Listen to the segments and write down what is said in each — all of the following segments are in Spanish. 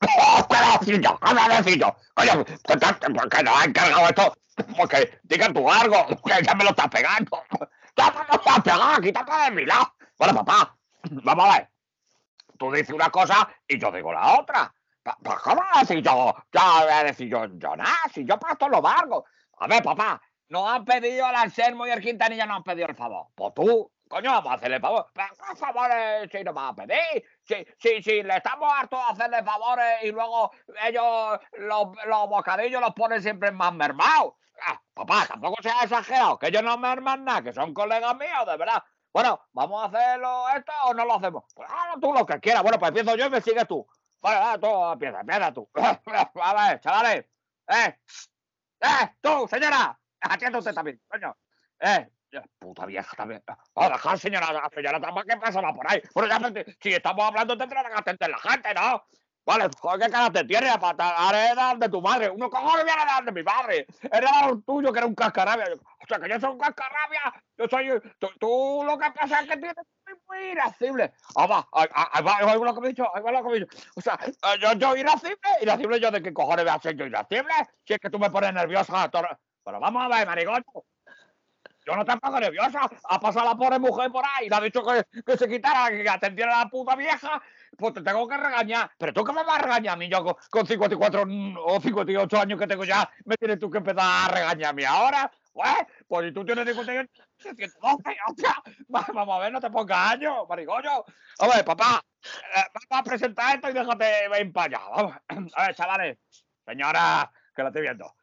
¡Oh, ¡Qué decillo! ¡Qué decillo! Coño, porque no ha encargado esto. Porque diga tú algo, que ya me lo estás pegando. Ya me lo estás pegando, quítate de mi lado. Bueno, papá, vamos a ver. Tú dices una cosa y yo digo la otra. Pues, ¿cómo decir yo? Ya voy a decir yo, yo nada, si yo paso lo largo. A ver, papá, no han pedido al Anselmo y el Quintanilla no han pedido el favor. Pues tú, coño, vamos a hacerle favor. ¿qué favores si no vas a pedir? Si, si, si le estamos hartos de hacerle favores y luego ellos los, los bocadillos los ponen siempre más mermados. Ah, papá, tampoco ha exagerado, que ellos no merman nada, que son colegas míos, de verdad. Bueno, ¿vamos a hacerlo esto o no lo hacemos? Pues tú lo que quieras. Bueno, pues empiezo yo y me sigues tú. Vale, va, tú, empieza, empieza tú. a ver, chavales. Eh, eh, tú, señora. Atienda usted también, coño. Eh, puta vieja también. A dejar, señora, señora ¿qué pasa va por ahí? Bueno, ya, si estamos hablando, tendrá que atender la gente, ¿no? Vale, joder, qué cara te tiene, para heredar de tu madre. Uno cojones viene a de mi madre. Heredar un tuyo que era un cascarabia. O sea, que yo soy un cascarabia. Yo soy. Tú, lo que pasa es que tienes muy irascible. Ah, va, ahí va, ahí va lo que me he dicho, ahí va lo que me he dicho. O sea, yo, yo irascible, irascible, yo de qué cojones voy a ser yo irascible. Si es que tú me pones nerviosa. Pero vamos a ver, marigón. Yo no te pongo nerviosa. Ha pasado la pobre mujer por ahí. Le ha dicho que, que se quitara, que atendiera a la puta vieja pues te tengo que regañar. Pero tú que me vas a regañar a mí, yo con, 54 o 58 años que tengo ya, me tienes tú que empezar a regañarme ahora. Pues, pues si tú tienes 58, 112, vamos a ver, no te pongas años, marigollo. A ver, papá, eh, vamos a presentar esto y déjate ven para allá. Vamos. A ver, chavales, señora, que lo estoy viendo.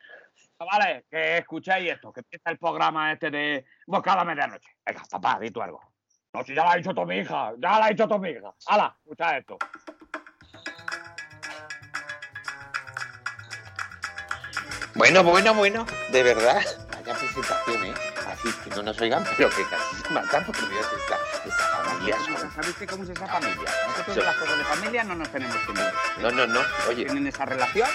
Chavales, que escuchéis esto, que empieza el programa este de Bocada Medianoche. Venga, papá, di tú algo. No, si ya lo ha dicho tu hija, ya lo ha dicho tu hija. ¡Hala! Escucha esto. Bueno, bueno, bueno, de verdad. Vaya presentación, ¿eh? Así que no nos oigan, pero que casi se matan porque Dios esta, esta familia. ¿Sabes cómo es esa familia? Nosotros las cosas de familia no nos tenemos que meter. No, no, no. Oye. ¿Tienen esa relación?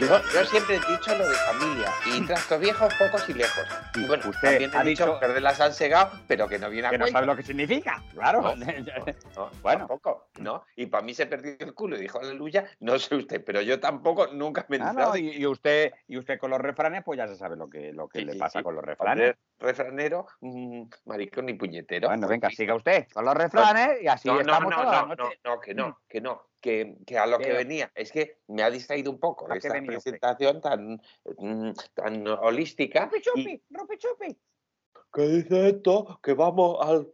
Yo, siempre he dicho lo de familia y trastos viejos, pocos y lejos. Y bueno, usted también ha dicho que las han segado, pero que no viene a Que no sabe lo que significa, claro. bueno, poco, ¿no? Y para mí se perdió el culo y dijo aleluya, no sé usted, pero yo tampoco nunca me he ah, y, usted y usted con los refranes, pues ya se sabe lo que, lo que le pasa con los refranes. Refranero, mm, maricón y puñetero. Bueno, venga, siga usted con los refranes y así estamos no, no, no, no, que no, que no que, a lo que venía. Es que me ha distraído un poco esta presentación tan, mm, tan holística. Chupi, chupi, chupi. ¿Qué dice esto? Que vamos al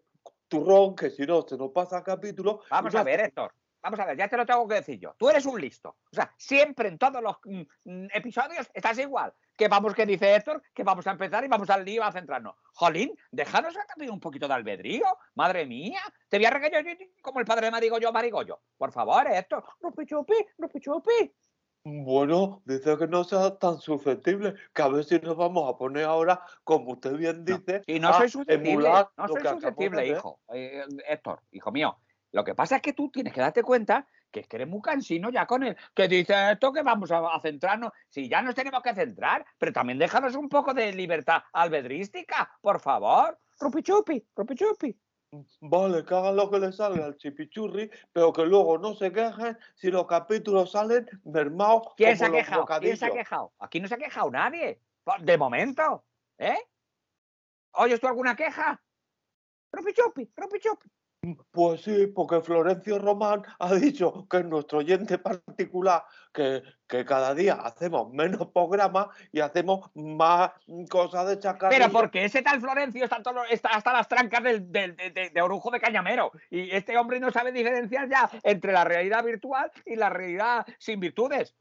turrón, que si no se nos pasa el capítulo. Vamos a ver, Héctor. Vamos a ver, ya te lo tengo que decir yo. Tú eres un listo. O sea, siempre en todos los mm, mm, episodios estás igual. Que vamos, que dice Héctor, que vamos a empezar y vamos al lío a centrarnos. Jolín, déjanos también un poquito de albedrío. Madre mía, te voy a regañar como el padre de Marigollo, Marigollo. Por favor, Héctor, rupi chupi, rupi chupi. Bueno, dice que no sea tan susceptible, que a ver si nos vamos a poner ahora, como usted bien dice. Y no soy susceptible, no soy susceptible, hijo. Eh, Héctor, hijo mío. Lo que pasa es que tú tienes que darte cuenta que es que eres muy cansino ya con él, que dice esto que vamos a, centrarnos, si ya nos tenemos que centrar, pero también déjanos un poco de libertad albedrística, por favor. Rupichupi, rupichupi. Vale, que hagan lo que les salga al chipichurri, pero que luego no se quejen si los capítulos salen mermados. ¿Quién se ha quejado? ¿Quién se ha quejado? Aquí no se ha quejado nadie. De momento. ¿Eh? ¿Oyes tú alguna queja? Rupichupi, rupichupi. Pues sí, porque Florencio Román ha dicho que es nuestro oyente particular, que, que cada día hacemos menos programas y hacemos más cosas de chacar. Pero porque ese tal Florencio está, está hasta las trancas del, de, orujo de cañamero y este hombre no sabe diferenciar ya entre la realidad virtual y la realidad sin virtudes.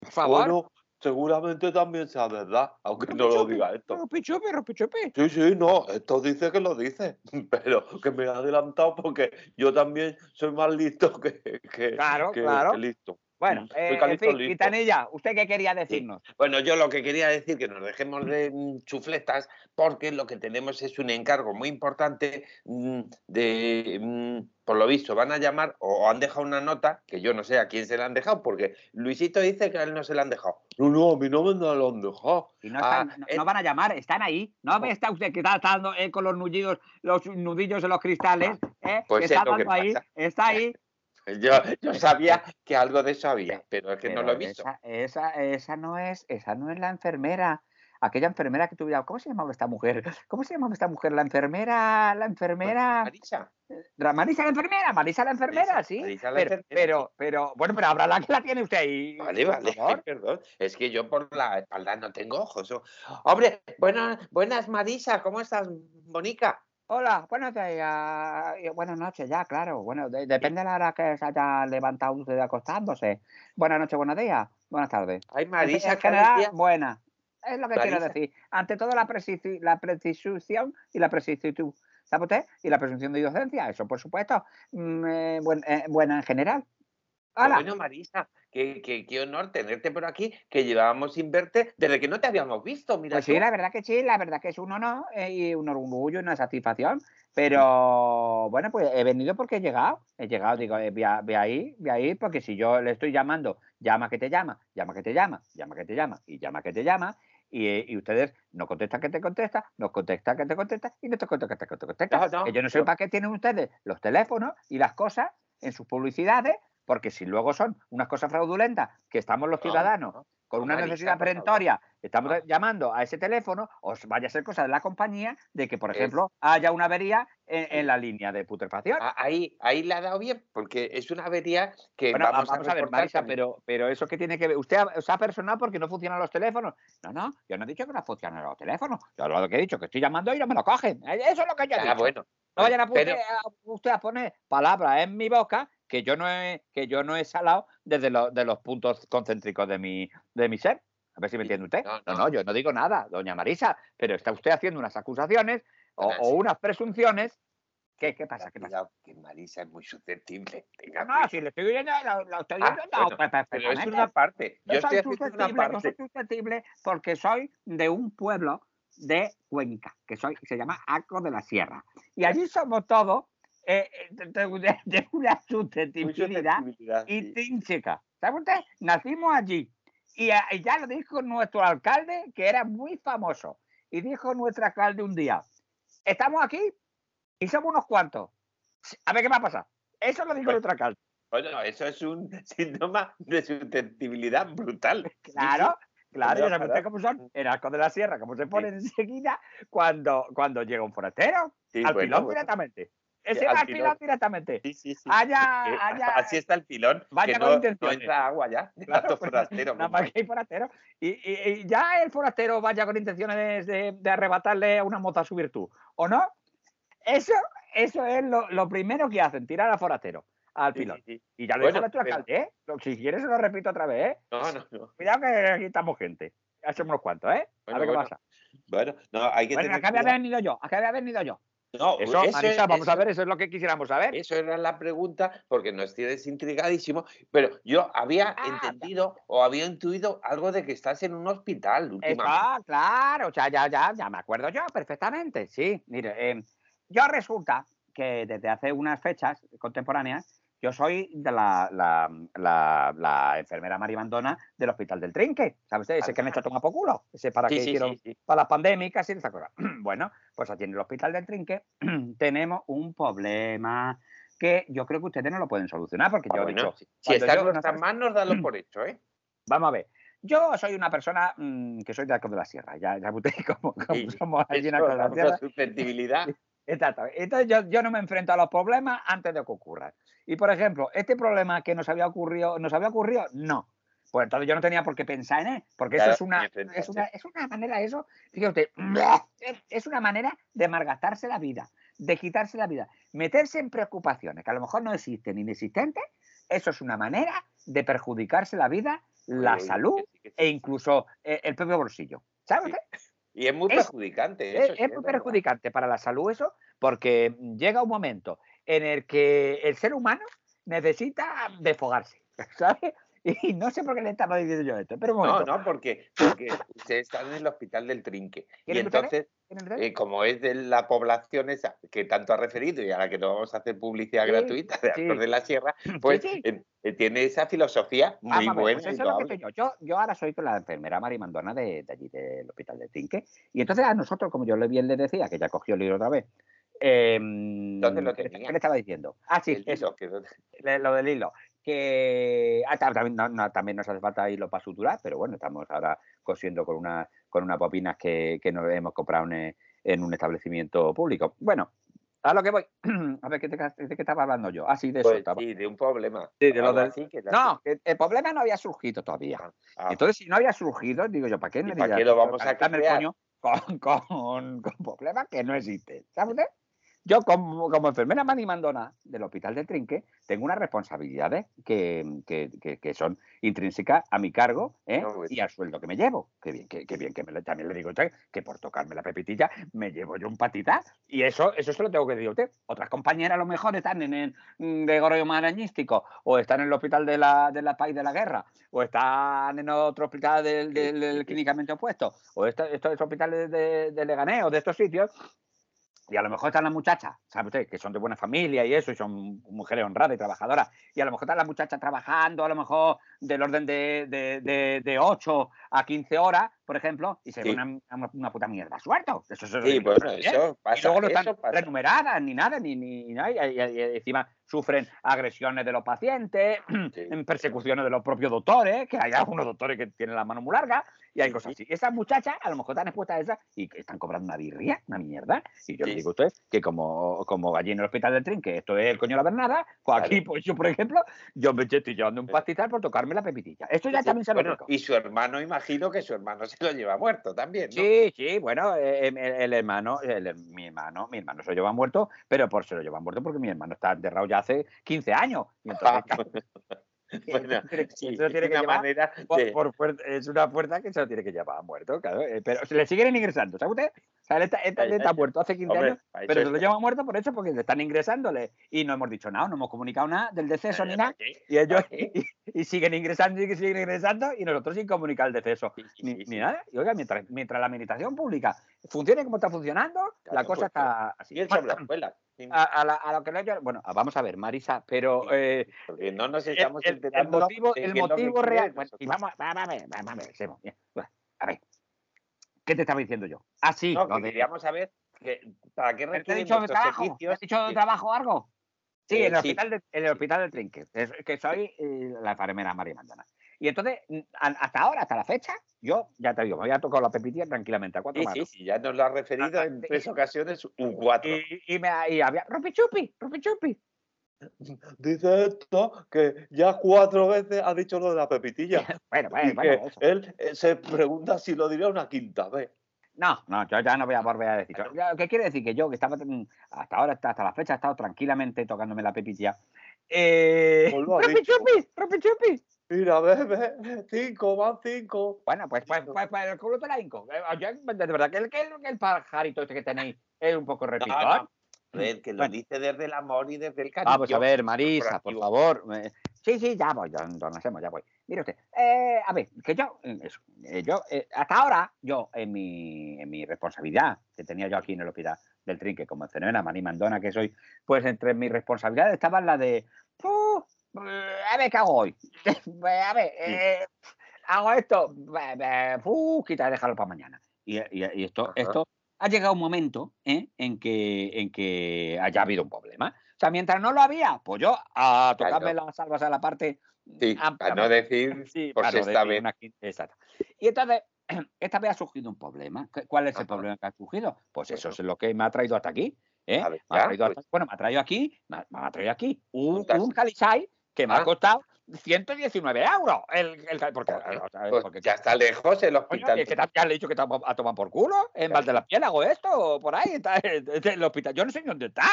Por favor seguramente también sea verdad, aunque no lo diga esto. Ropichope, ropichope. Sí, sí, no, esto dice que lo dice, pero que me ha adelantado porque yo también soy más listo que, que, claro, claro. listo. Bueno, mm, eh, en fin, Quitanilla, ¿usted qué quería decirnos? Bueno, yo lo que quería decir que nos dejemos de mm, chufletas porque lo que tenemos es un encargo muy importante mm, de, por lo visto, van a llamar o han dejado una nota, que yo no sé a quién se la han dejado, porque Luisito dice que a él no se la han dejado. No, no, a mí no me la han dejado. no, ah, no, van a llamar, están ahí. ¿No está usted que está, dando con los nudillos, los nudillos en los cristales? ¿eh? Pues está dando ahí, está ahí. Yo, yo sabía que algo de eso había, pero es que no lo he visto. Esa, esa, esa no es, esa no es la enfermera. Aquella enfermera que tuviera. ¿Cómo se llamaba esta mujer? ¿Cómo se llamaba esta mujer? La enfermera, la enfermera. Marisa. Ra- Marisa la enfermera, Marisa la enfermera, Marisa, sí. Marisa la pero, enfermera, pero, pero, bueno, pero ahora la que la tiene usted ahí. Vale, vale, favor. perdón. Es que yo por la espalda no tengo ojos. o- Hombre, buenas, buenas Marisa, ¿cómo estás, Bonica? Hola, buenos días. y Buenas noches, ya, claro. Bueno, de- depende de la hora que se haya levantado usted acostándose. Buenas noches, buenos días, buenas tardes. Ay, Marisa, en general, buena. Es lo que quiero decir. Ante todo, la, la precisión y la precisitud. ¿Sabe usted? Y la presunción de inocencia. Eso, por supuesto. mm, eh, buen- eh, buena en general. Hola. Bueno, Marisa, qué, qué- qué honor tenerte por aquí, que llevábamos sin verte desde que no te habíamos visto. Mira Pues sí, la verdad que sí, la verdad que es un honor eh, y un orgullo y una satisfacción. Pero bueno, pues he venido porque he llegado. He llegado, digo, eh, voy, a, voy a ir, voy a ir, porque si yo le estoy llamando, llama que te llama, llama que te llama, llama que te llama y llama que te llama. Y, eh, y ustedes no contestan que te contesta, no contestan que te contesta y no te contestan que te contesta. No, no, que yo no sé no. para qué tienen ustedes los teléfonos y las cosas en sus publicidades, porque si luego son unas cosas fraudulentas que estamos los No, ciudadanos no, con una necesidad perentoria, estamos No. llamando a ese teléfono, os vaya a ser cosa de la compañía de que, por Es- ejemplo, haya una avería en, Sí. en la línea de putrefacción. Ah, Ahí, ahí la ha dado bien, porque es una avería que bueno, vamos, vamos, a, ver, Marisa, pero, pero eso que tiene que ver, usted se ha personado porque no funcionan los teléfonos. No, no, yo no he dicho que no funcionan los teléfonos. Yo lo que he dicho, que estoy llamando y no me lo cogen. Eh, Eso es lo que yo he Ah, dicho. bueno. No vayan a, pero- a- usted a poner palabras en mi boca que yo no he, que yo no he salado desde los, de los puntos concéntricos de mi, de mi ser. A ver si me entiende usted. no, No, no. no, yo no digo nada, doña Marisa, pero está usted haciendo unas acusaciones o, Ah, o unas presunciones. ¿Qué, qué pasa? ¿Qué pasa? Que Marisa es muy susceptible. tenga No, no, si le estoy oyendo, lo, lo estoy Ah, oyendo bueno, pe- pero es una parte. Yo Yo estoy soy haciendo una susceptible, yo soy parte. susceptible porque soy de un pueblo de Cuenca, que soy, se llama Arco de la Sierra. Y allí somos todos eh, eh, de, de- de una susceptibilidad sí. intrínseca. ¿Sabe usted? Nacimos allí. Y, a- y ya lo dijo nuestro alcalde, que era muy famoso. Y dijo nuestro alcalde un día, estamos aquí y somos unos cuantos. A ver qué va a pasar. Eso lo dijo nuestro alcalde. Bueno, eso es un síntoma de susceptibilidad brutal. Sí, sí. Claro, claro, ya usted cómo son en Arco de la Sierra, cómo se ponen enseguida cuando, cuando llega un forastero. Sí, al bueno, pilón bueno. directamente. Ese va al pilón. directamente. Sí, sí, sí. Allá, Eh, allá. Así está el pilón, Vaya que con no, entra agua ya. Claro, pues, forastero Nada más que hay forastero. Y, y- y ya el forastero vaya con intenciones de, de arrebatarle a una moza su virtud. ¿O no? Eso, eso es lo, lo primero que hacen, tirar al forastero, al pilón. sí, sí. Y ya lo Bueno, dijo alcalde, ¿eh? Si quieres se lo repito otra vez, ¿eh? No, no, no. Cuidado que aquí estamos gente. Ya somos unos cuantos, ¿eh? a ver qué bueno, pasa. Bueno, no, hay que Bueno, tener acá había venido yo, acá había venido yo. No, Eso, eso, Marisa, vamos a ver, eso es lo que quisiéramos saber. Eso era la pregunta, porque nos tienes intrigadísimo, pero yo había Ah, entendido o había intuido algo de que estás en un hospital últimamente. Está claro, ya, ya, ya, ya me acuerdo yo perfectamente. Sí, mire, eh, yo resulta que desde hace unas fechas contemporáneas, yo soy de la, la, la, la enfermera maribandona del Hospital del Trinque. ¿Sabe usted? Ese que han hecho tomar por culo. Ese para Sí, que sí, hicieron sí, para las pandémicas y esa cosa. Bueno, pues aquí en el Hospital del Trinque tenemos un problema que yo creo que ustedes no lo pueden solucionar, porque Ah, yo he dicho, si- está en nuestras manos, dalo por hecho, ¿eh? Vamos a ver. Yo soy una persona mm, que soy de Arcos de la Sierra. Ya, ya como, como somos allí en Arcos de la Sierra. susceptibilidad. Exacto. Entonces yo, yo no me enfrento a los problemas antes de que ocurran. Y por ejemplo, este problema que nos había ocurrido, ¿nos había ocurrido? No. Pues entonces yo no tenía por qué pensar en él, porque Claro, eso es una, es una, es una manera, eso, fíjate, es- una manera de malgastarse la vida, de quitarse la vida, meterse en preocupaciones que a lo mejor no existen, inexistentes, eso es una manera de perjudicarse la vida, la salud que sí, que sí. e incluso eh, el propio bolsillo. ¿Sabe Sí, usted? Y es muy es- perjudicante. Es, eso sí, es muy perjudicante para la salud eso, porque llega un momento en el que el ser humano necesita desfogarse, ¿sabes? Y no sé por qué le estaba diciendo yo esto, pero un No, no, porque, porque ustedes están en el hospital del Trinque. Y entonces. Eh, como es de la población esa que tanto ha referido y a la que no vamos a hacer publicidad Sí, gratuita de sí. Arcos de la Sierra, pues sí. eh, eh, tiene esa filosofía muy Vamos a ver, buena. pues eso es yo. yo. Yo ahora soy con la enfermera Marimandona de, de allí del hospital de Tinque. Y entonces a nosotros, como yo le bien le decía, que ya cogió el libro otra vez, Em, ¿Dónde lo ¿qué, tenía? qué le estaba diciendo? Ah, sí, El eso, hilo, que le- lo del hilo. Que ah, ta- también, no- no, también nos hace falta hilo para suturar, pero bueno, estamos ahora cosiendo con, una, con unas bobinas que, que nos hemos comprado en, eh, en un establecimiento público. Bueno, a lo que voy. A ver, ¿qué te- ¿de qué estaba hablando yo? Ah, sí, de eso. Pues estaba- sí, de un problema. Sí, de lo así que- No, el problema no había surgido todavía. Ah, Entonces, si no había surgido, digo yo, ¿para qué ¿Y me para qué lo vamos a Calentarme el coño con, con, con problemas que no existen? ¿Sabe usted? Yo, como, como enfermera manimandona del Hospital del Trinque, tengo unas responsabilidades que, que- que- que son intrínsecas a mi cargo ¿eh? No, pues. y al sueldo que me llevo. Que bien, que, bien, que me también le digo que por tocarme la pepitilla me llevo yo un patita y eso, eso se lo tengo que decir a usted. Otras compañeras a lo mejor están en el mm, Gregorio Marañístico o están en el hospital de la, de la Paz de la Guerra o están en otro hospital del, del- del clínicamente opuesto o estos, estos hospitales de, de Leganés o de estos sitios y a lo mejor están las muchachas, ¿sabe usted? Que son de buena familia y eso, y son mujeres honradas y trabajadoras. Y a lo mejor están las muchachas trabajando, a lo mejor del orden de, de, de, de 8 a 15 horas, por ejemplo, y se Sí. ve una, una, una puta mierda suelto. Eso, eso Sí, bueno, eso Y pasa. luego no están renumeradas ni nada, ni, ni, ni nada, y, y- y encima sufren agresiones de los pacientes, Sí. persecuciones de los propios doctores, que hay algunos doctores que tienen la mano muy larga, y hay cosas sí. así. Esas muchachas a lo mejor están expuestas a esas y que están cobrando una birria, una mierda. Y yo Sí. le digo a usted que como, como allí en el hospital del tren, que esto es el coño de la Bernada, pues aquí, pues yo, por ejemplo, yo me estoy llevando un pastizal por tocarme la pepitilla. Esto ya también se lo bueno, y su hermano, imagino que su hermano se lo lleva muerto también, ¿no? Sí, sí, bueno, eh, el, el hermano, el- mi hermano, mi hermano se lo lleva muerto, pero por se lo lleva muerto porque mi hermano está enterrado ya hace 15 años. Y entonces, Bueno, eso tiene- sí, eso lo tiene es que una llevar por- por es una fuerza que se lo tiene que llevar muerto, claro. eh, Pero se le siguen ingresando, ¿sabe usted? O sea, él está, él muerto hace 15 Hombre, años, pero se lo lleva muerto por eso, porque le están ingresándole. Y no hemos dicho nada, no hemos comunicado nada del deceso ni nada. Y ellos y, y siguen ingresando y siguen ingresando y nosotros sin comunicar el deceso. Sí, sí, Ni, ni nada. Y oiga, mientras, mientras la administración pública funcione como está funcionando, la cosa pues, está así. Y el sobre la escuela. A, a la- a lo que le yo- bueno, vamos a ver, Marisa, pero eh, Porque no nos estamos el- el motivo, el motivo real. bueno, y vamos, vamos a ver, vamos a ver, Semo, bien, bueno, a ver. ¿Qué te estaba diciendo yo? Ah, sí, No, lo que de- queríamos saber que, para qué ¿Te he requieren dicho de trabajo? ¿Te servicios. he dicho de trabajo algo? Sí, Eh, en, el sí. hospital de, en el hospital del Trinque, es- que soy eh, la enfermera María Mandana. Y entonces, hasta ahora, hasta la fecha, yo ya te digo, me había tocado la pepitilla tranquilamente a cuatro Sí, manos. sí, sí, ya nos lo ha referido Ah, en sí. tres ocasiones, un cuatro. Y, y me, y había ropi chupi, ropi chupi. Dice esto que ya cuatro veces ha dicho lo de la pepitilla. Bueno, Y bueno, bueno, que eso. él eh, se pregunta si lo diría una quinta vez. No, no, yo ya no voy a volver a decir. ¿Qué quiere decir? Que yo, que estaba hasta ahora, hasta, hasta la fecha, he estado tranquilamente tocándome la pepitilla. Eh, Pues lo Mira, ve, ve, cinco, van cinco. Bueno, pues, pues, pues, pues el culo te la hinco. Yo, de verdad que el, que el, pajarito este que tenéis es un poco repitón. no. A ver, que lo Bueno. dice desde el amor y desde el cariño. Vamos a ver, Marisa, por favor. Sí, sí, ya voy, don, don Anselmo, ya voy. Mire usted, eh, a ver, que yo, eh, eso, eh, yo, eh, hasta ahora, yo, en mi, en mi responsabilidad que tenía yo aquí en el hospital del Trinque, como enfermera, maní mandona que soy, pues entre mis responsabilidades estaba la de, "Fu, eh, a ver, ¿qué hago hoy? Pues, a ver, eh, hago esto, fu, quita, déjalo para mañana. Y, y- y esto, Ajá. esto ha llegado un momento ¿eh? en, que, en que haya habido un problema. O sea, mientras no lo había, pues yo a tocarme Claro. las salvas a la parte. Sí, para no decir Sí, por no sexta vez. una Exacto. Y entonces, esta vez ha surgido un problema. ¿Qué- ¿Cuál es el problema que ha surgido? Pues eso es lo que me ha traído hasta aquí. ¿eh? A ver, Me ha traído hasta- pues. bueno, me ha traído aquí, me ha, me ha traído aquí un, un Calisay que me ha Ah. costado 119 euros. El, el, porque, Joder, o sea, Pues porque- ya está lejos el Coño, hospital. y es que ta- ya le he dicho que está a tomar por culo. En hago esto, o por ahí, está el hospital. Yo no sé ni dónde está.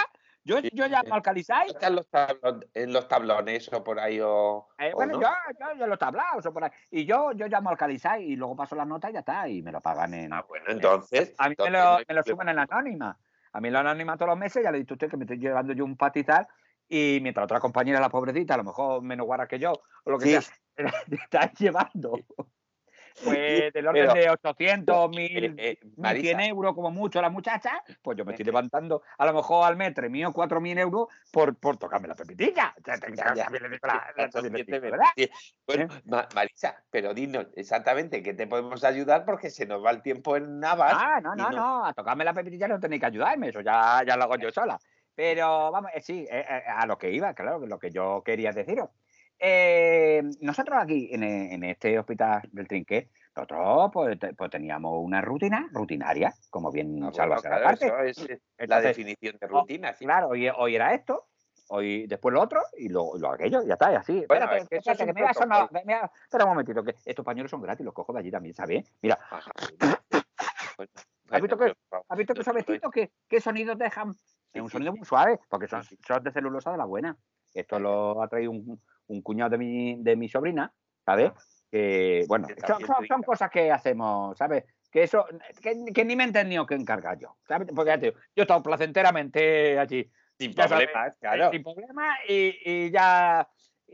Yo, Sí, yo llamo al Calisay. ¿No están los tablon- en los tablones o por ahí o, eh, o bueno, no? yo, yo, yo los tablaos o por ahí. Y yo, yo llamo al Calisay y luego paso las notas y ya está. Y me lo pagan en. Ah, bueno, entonces. a mí me lo, me lo suben en la anónima. A mí la anónima todos los meses ya le he dicho a usted que me estoy llevando yo un patizal. Y mientras otra compañera, la pobrecita, a lo mejor menos guarra que yo, o lo que Sí. sea, está llevando pues del orden Pero- de 800, 1000, Eh, eh, 1.100 Marisa, euros como mucho la muchacha, pues yo me estoy levantando a lo mejor al mes 3.000 o 4.000 euros por, por tocarme la pepitilla. Bueno, Ma- Marisa, pero dinos exactamente qué te podemos ayudar porque se nos va el tiempo en Navas. Ah, no, no, no, a tocarme la pepitilla no tenéis que ayudarme, eso ya, ya lo hago yo sola. Pero vamos, eh, sí, eh, eh, a lo que iba, claro, que lo que yo quería deciros. Eh, nosotros aquí en, en este hospital del Trinquet, nosotros pues, te- pues teníamos una rutina rutinaria, como bien Ah, bueno, salva claro, parte. eso es la definición de oh, rutina. sí. Claro, hoy, hoy era esto, hoy después lo otro y luego lo aquello, ya está, y así. Bueno, espérate, es que es que me me espera un momentito, que estos pañuelos son gratis, los cojo de allí también, ¿sabes? Mira, Ajá, bueno, ¿Has visto bueno, pero- ¿Has visto que? ¿Qué, qué sonidos dejan? Es un sonido muy suave, porque son, son de celulosa de la buena. Esto lo ha traído un, un cuñado de mi, de mi sobrina, ¿sabes? Que, bueno, son, son- cosas que hacemos, ¿sabes? Que eso, que, que ni me he tenido que encargar yo, ¿sabes? Porque yo he estado placenteramente allí, Sin problemas, eh, claro. sin problema, y, y ya,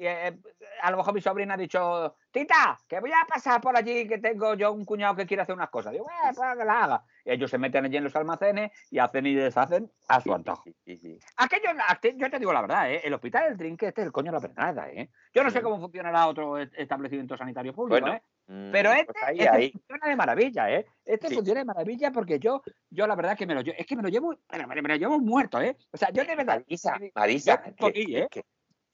eh, a lo mejor mi sobrina ha dicho, tita, que voy a pasar por allí, que tengo yo un cuñado que quiere hacer unas cosas. Digo, eh, pues que la haga. Y ellos se meten allí en los almacenes y hacen y deshacen a su antojo. Sí. Aquello, aqu- yo te digo la verdad, ¿eh? el hospital del Trinque este es el coño de la pernada, ¿eh? Yo no sé cómo funcionará otro establecimiento sanitario público, Bueno, ¿eh? Pero Mm, este, pues ahí, este ahí. funciona de maravilla, ¿eh? Este Sí. funciona de maravilla porque yo, yo la verdad que me lo llevo, es que me lo llevo, me, me- me lo llevo muerto, ¿eh? O sea, yo de verdad, Marisa, yo Marisa, que- aquí, ¿eh? que-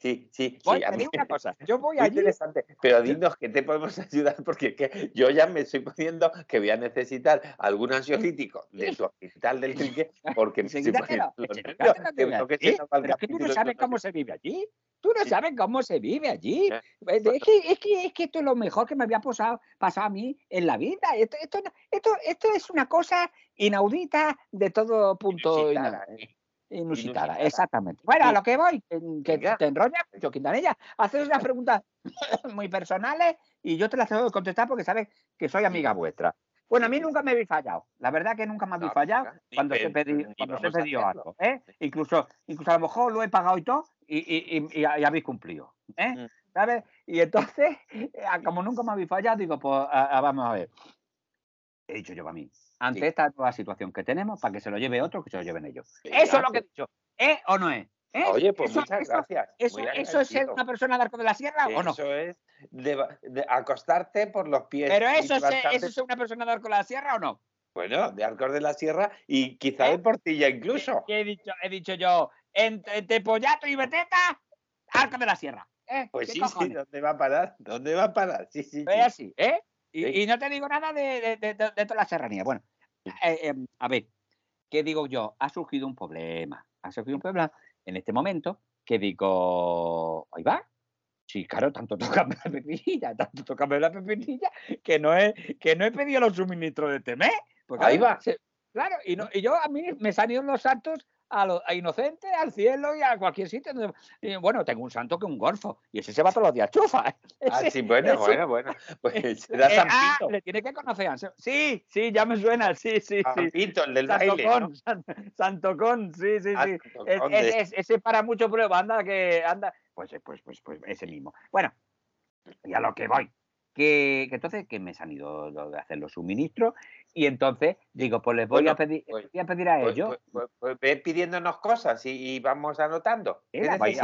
sí, sí, sí, a te mí- digo una cosa, yo voy allí, interesante. Pero dinos que te podemos ayudar porque que yo ya me estoy poniendo que voy a necesitar algún ansiolítico de tu hospital del Trinque porque me estoy poniendo pero que tú no sabes cómo se vive allí. Tú no sabes cómo se vive allí. Ya. Es que, es, que, es que esto es lo mejor que me había pasado, pasado a mí en la vida. Esto, esto, esto, esto es una cosa inaudita de todo punto. Inusitada, ¿eh? Inusitada, Inusitada. exactamente. Bueno, a lo que voy, que, Venga. te enrollas, yo Quintanilla, haces unas preguntas muy personales y yo te las tengo que contestar porque sabes que soy amiga vuestra. Bueno, a mí nunca me habéis fallado. La verdad que nunca me habéis No, fallado ni cuando se pedí, cuando se hacerlo. algo. ¿eh? Incluso, incluso a lo mejor lo he pagado y todo y, y, y- y- habéis cumplido. ¿eh? Mm. ¿Sabes? Y entonces, como nunca me habéis fallado, digo, pues a- a- vamos a ver. He dicho yo para mí. Ante Sí. esta nueva situación que tenemos, para que se lo lleve otro, que se lo lleven ellos. Eso es lo que he dicho. ¿Eh o no es? ¿Eh? Oye, pues Eso- muchas eso- gracias. Eso, es ser una persona de Arco de la Sierra o no? Eso es de, de acostarte por los pies. Pero eso es, eso es una persona de Arco de la Sierra o no? Bueno, de Arcos de la Sierra y quizá ¿Eh? de Portilla incluso. ¿Qué he dicho, he dicho yo? Entre, entre Pollato y Beteta, Arco de la Sierra. ¿eh? Pues ¿Qué sí, sí? ¿dónde va a parar? ¿Dónde va a parar? Sí, sí, Es sí. así, ¿eh? Y, no te digo nada de, de- de- toda la serranía. Bueno, eh, em, a ver, ¿qué digo yo? Ha surgido un problema. Ha surgido un problema en este momento que digo, ahí va. Sí, claro, tanto tócame la pepinilla, tanto tócame la pepinilla, que no he, que no he pedido los suministros de este mes. Porque, Ahí va. se- claro, y, no, y yo a mí me salieron los santos a, lo, a Inocente, al cielo y a cualquier sitio. bueno, tengo un santo que es un golfo, y ese se va todos los días chufa. Ah, Ese- sí, bueno, ese- bueno, bueno. Pues será eh, San ah, le tiene que conocer. Sí, sí, ya me suena, sí, sí, San sí. Pito, el del Santo baile. ¿no? San- sí, sí, Ah, sí. Es- es- es- ese para mucho prueba, anda que anda. Pues, eh, pues, pues, pues ese mismo. Bueno, y a lo que voy. Que, que entonces que me han ido de hacer los suministros y entonces digo, pues les voy Bueno, a pedir, pues- voy a pedir a Pues, ellos. pues- pues- pues pidiéndonos cosas y, y vamos anotando. ¿Qué Mira, pues,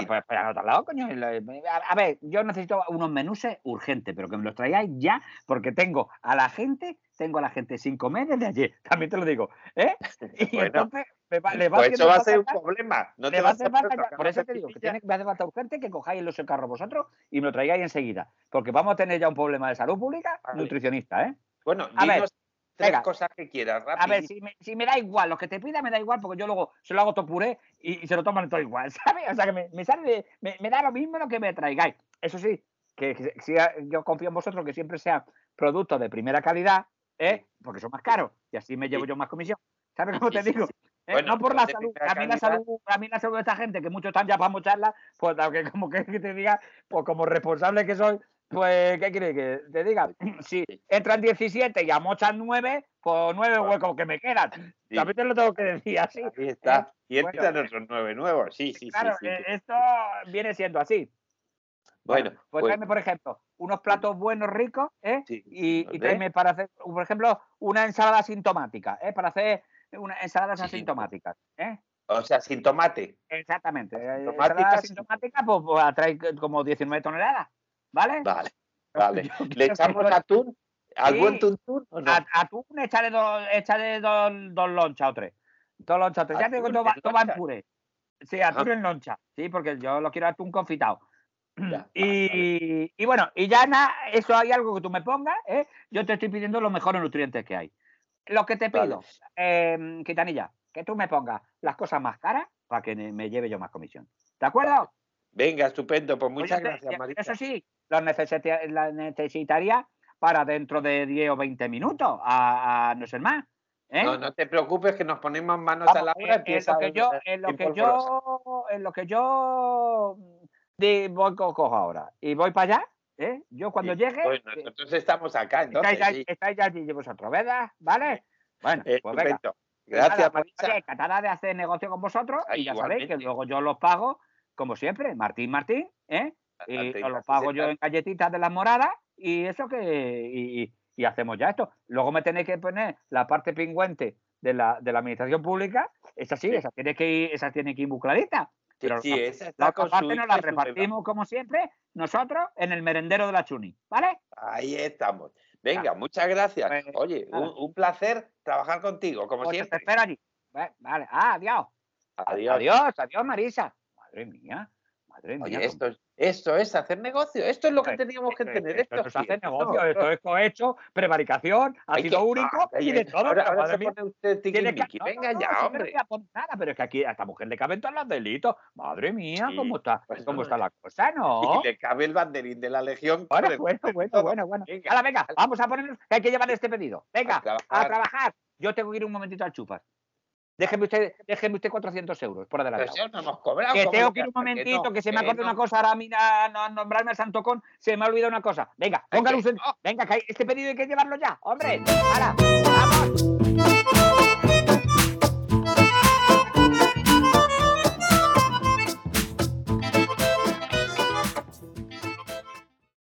coño. A, a ver, yo necesito unos menuses urgentes, pero que me los traigáis ya, porque tengo a la gente, tengo a la gente sin comer desde ayer, también te lo digo. ¿eh? Y Bueno, entonces me va, le va Pues eso va a ser un problema. No te va a hacer falta por eso te digo que tiene, me hace falta urgente que cojáis los carros vosotros y me lo traigáis enseguida, porque vamos a tener ya un problema de salud pública Vale. nutricionista, ¿eh? Bueno, A ver, tres venga. cosas que quieras, A ver, rápido. si me, si me da igual, lo que te pida me da igual, porque yo luego se lo hago todo puré y, y se lo toman todo igual, ¿sabes? O sea, que me, me sale de- me, me da lo mismo lo que me traigáis. Eso sí, que, que sea- yo confío en vosotros que siempre sean productos de primera calidad, ¿eh? Porque son más caros y así me llevo Sí. yo más comisión. ¿Sabes cómo Sí, te sí, digo? sí. ¿Eh? Bueno, no por son la salud, a mí la salud, a mí la salud de esta gente, que muchos están ya para mocharla, pues aunque como que, te diga, pues como responsable que soy, pues, ¿qué quieres que te diga? Si entran 17 y amochan 9, pues 9 Pues, huecos que me quedan. sí. También te lo tengo que decir así. Ahí está. Y bueno. entran otros nueve nuevos. Sí, sí, Claro, sí. sí, eh, que- esto viene siendo así. Bueno, pues, pues- tráeme, por ejemplo, unos platos buenos, ricos, ¿eh? Sí, Y, y tráeme para hacer, por ejemplo, una ensalada asintomática, ¿eh? Para hacer unas ensaladas Sí. asintomáticas, ¿eh? O sea, sin tomate. Exactamente. eh, Ensalada sí. asintomática, pues, pues como 19 toneladas, ¿vale? Vale, ¿Le echamos que- atún? ¿Al Sí. buen tuntún o no? A- Atún, échale dos, échale dos, dos lonchas o tres. Dos lonchas o tres. Ya te digo, Atún todo va, en todo va en lonchas. puré. Sí, atún en loncha. Sí, porque yo lo quiero atún confitado. Ya, y, y bueno, y ya nada, eso hay algo que tú me pongas, ¿eh? Yo te estoy pidiendo los mejores nutrientes que hay. Lo que te Vale. pido, eh, Quitanilla, que tú me pongas las cosas más caras para que me lleve yo más comisión. ¿De acuerdo? Venga, estupendo. Pues Pues muchas gracias, Marisa. Eso sí, las las necesitaría para dentro de 10 o 20 minutos, a, a no ser más. ¿eh? No, no te preocupes que nos ponemos manos Vamos, a la en- obra. en, lo a- en lo en yo, en lo que yo di- voy co- cojo ahora y voy para allá, ¿eh? Yo cuando Sí, llegue, Pues eh, nosotros estamos acá, entonces. estáis, sí. ya, estáis allí vosotros, ¿verdad? ¿Vale? Bueno, pues venga. Estupendo. Pues nada, Gracias, pues, Marisa. oye, de hacer negocio con vosotros Ah, y ya sabéis que luego yo los pago, como siempre, Martín Martín, ¿eh? Y Bastante os lo gracias, pago yo en galletitas de las moradas y eso que. Y, y- y hacemos ya esto. Luego me tenéis que poner la parte pingüente de la, de la administración pública. Esa sí, Sí. esa tiene que ir, esa tiene que ir muy clarita. Pero sí, la- esa la está otra su parte nos la repartimos, como siempre, nosotros en el merendero de la Chuni. ¿Vale? Ahí estamos. Venga, muchas gracias. Pues, Oye, un, un placer trabajar contigo, como Pues te siempre. espero allí. Vale. Ah, adiós. Adiós. Adiós, adiós, Marisa. Madre mía, madre mía. Oye, esto es, esto es hacer negocio. Esto es lo que Esto- teníamos que esto- tener. Esto, Esto, es hacer negocio, no, esto es cohecho, prevaricación, ácido úrico Ay, y de todo. Ahora, ahora se pone usted tiene que- no, Venga no, ya, no hombre. nada, pero es que aquí a esta mujer le caben todos los delitos. Madre mía, Sí, cómo está, pues cómo está la cosa, ¿no? Y le cabe el banderín de la Legión. Bueno, bueno, bueno, bueno. Venga, Ahora, venga, vamos a ponernos que hay que llevar este pedido. Venga, A trabajar. a trabajar. Yo tengo que ir un momentito al chupas. Déjeme usted, déjeme usted 400 euros por Pero adelantado. si no hemos cobrado. Que ¿cómo tengo que ir un momentito, no, que se me acordado no. una cosa ahora a mí a, a nombrarme al Santo Con, se me ha olvidado una cosa. Venga, póngale un... no. Venga, que hay- este pedido hay que llevarlo ya, hombre. ¡Hala! ¡Vamos!